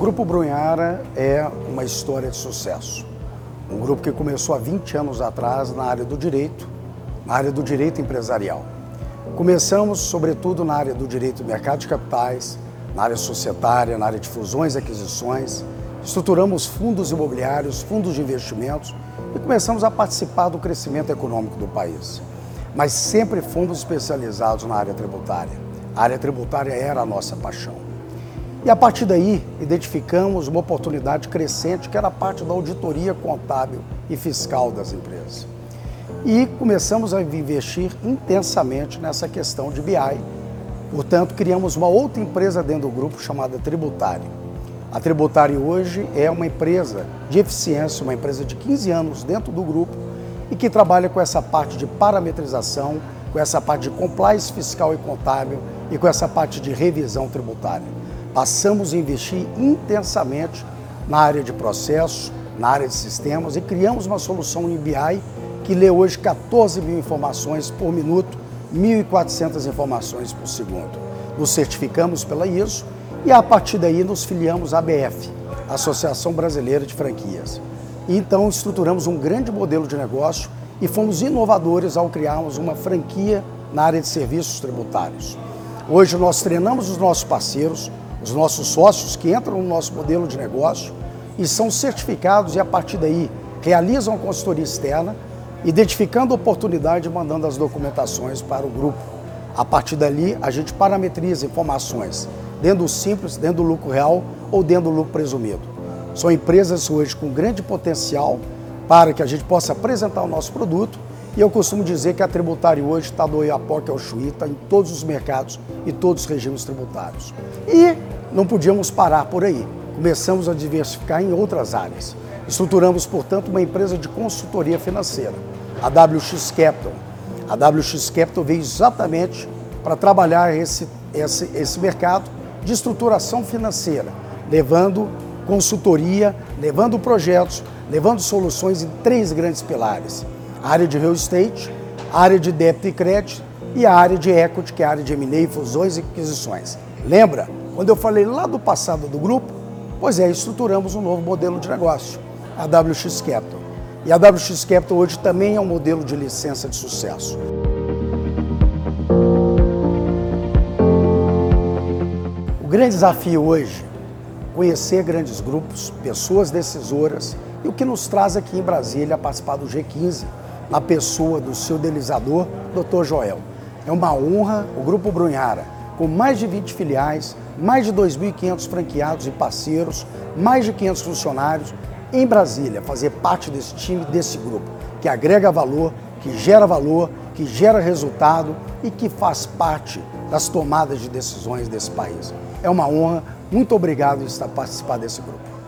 Grupo Brunhara é uma história de sucesso. Um grupo que começou há 20 anos atrás na área do direito, na área do direito empresarial. Começamos, sobretudo, na área do direito do mercado de capitais, na área societária, na área de fusões e aquisições. Estruturamos fundos imobiliários, fundos de investimentos e começamos a participar do crescimento econômico do país. Mas sempre fomos especializados na área tributária. A área tributária era a nossa paixão. E a partir daí, identificamos uma oportunidade crescente que era parte da auditoria contábil e fiscal das empresas. E começamos a investir intensamente nessa questão de BI. Portanto, criamos uma outra empresa dentro do grupo chamada Tributário. A Tributário hoje é uma empresa de eficiência, uma empresa de 15 anos dentro do grupo e que trabalha com essa parte de parametrização, com essa parte de compliance fiscal e contábil e com essa parte de revisão tributária passamos a investir intensamente na área de processos, na área de sistemas e criamos uma solução no BI que lê hoje 14 mil informações por minuto, 1.400 informações por segundo. Nos certificamos pela ISO e a partir daí nos filiamos à ABF, Associação Brasileira de Franquias. E então estruturamos um grande modelo de negócio e fomos inovadores ao criarmos uma franquia na área de serviços tributários. Hoje nós treinamos os nossos parceiros, os nossos sócios que entram no nosso modelo de negócio e são certificados e a partir daí realizam consultoria externa, identificando oportunidade e mandando as documentações para o grupo. A partir dali, a gente parametriza informações dentro do simples, dentro do lucro real ou dentro do lucro presumido. São empresas hoje com grande potencial para que a gente possa apresentar o nosso produto e eu costumo dizer que a tributária hoje está do Oiapoque ao Chuí, está em todos os mercados e todos os regimes tributários. E não podíamos parar por aí. Começamos a diversificar em outras áreas. Estruturamos, portanto, uma empresa de consultoria financeira, a WX Capital. A WX Capital veio exatamente para trabalhar esse, esse, esse mercado de estruturação financeira, levando consultoria, levando projetos, levando soluções em três grandes pilares a área de real estate, a área de débito e crédito e a área de equity, que é a área de M&A, fusões e aquisições. Lembra? Quando eu falei lá do passado do grupo, pois é, estruturamos um novo modelo de negócio, a WX Capital. E a WX Capital hoje também é um modelo de licença de sucesso. O grande desafio hoje conhecer grandes grupos, pessoas decisoras e o que nos traz aqui em Brasília a participar do G15, na pessoa do seu delizador, Dr. Joel. É uma honra o Grupo Brunhara, com mais de 20 filiais, mais de 2.500 franqueados e parceiros, mais de 500 funcionários, em Brasília, fazer parte desse time, desse grupo, que agrega valor, que gera valor, que gera resultado e que faz parte das tomadas de decisões desse país. É uma honra, muito obrigado por estar participar desse grupo.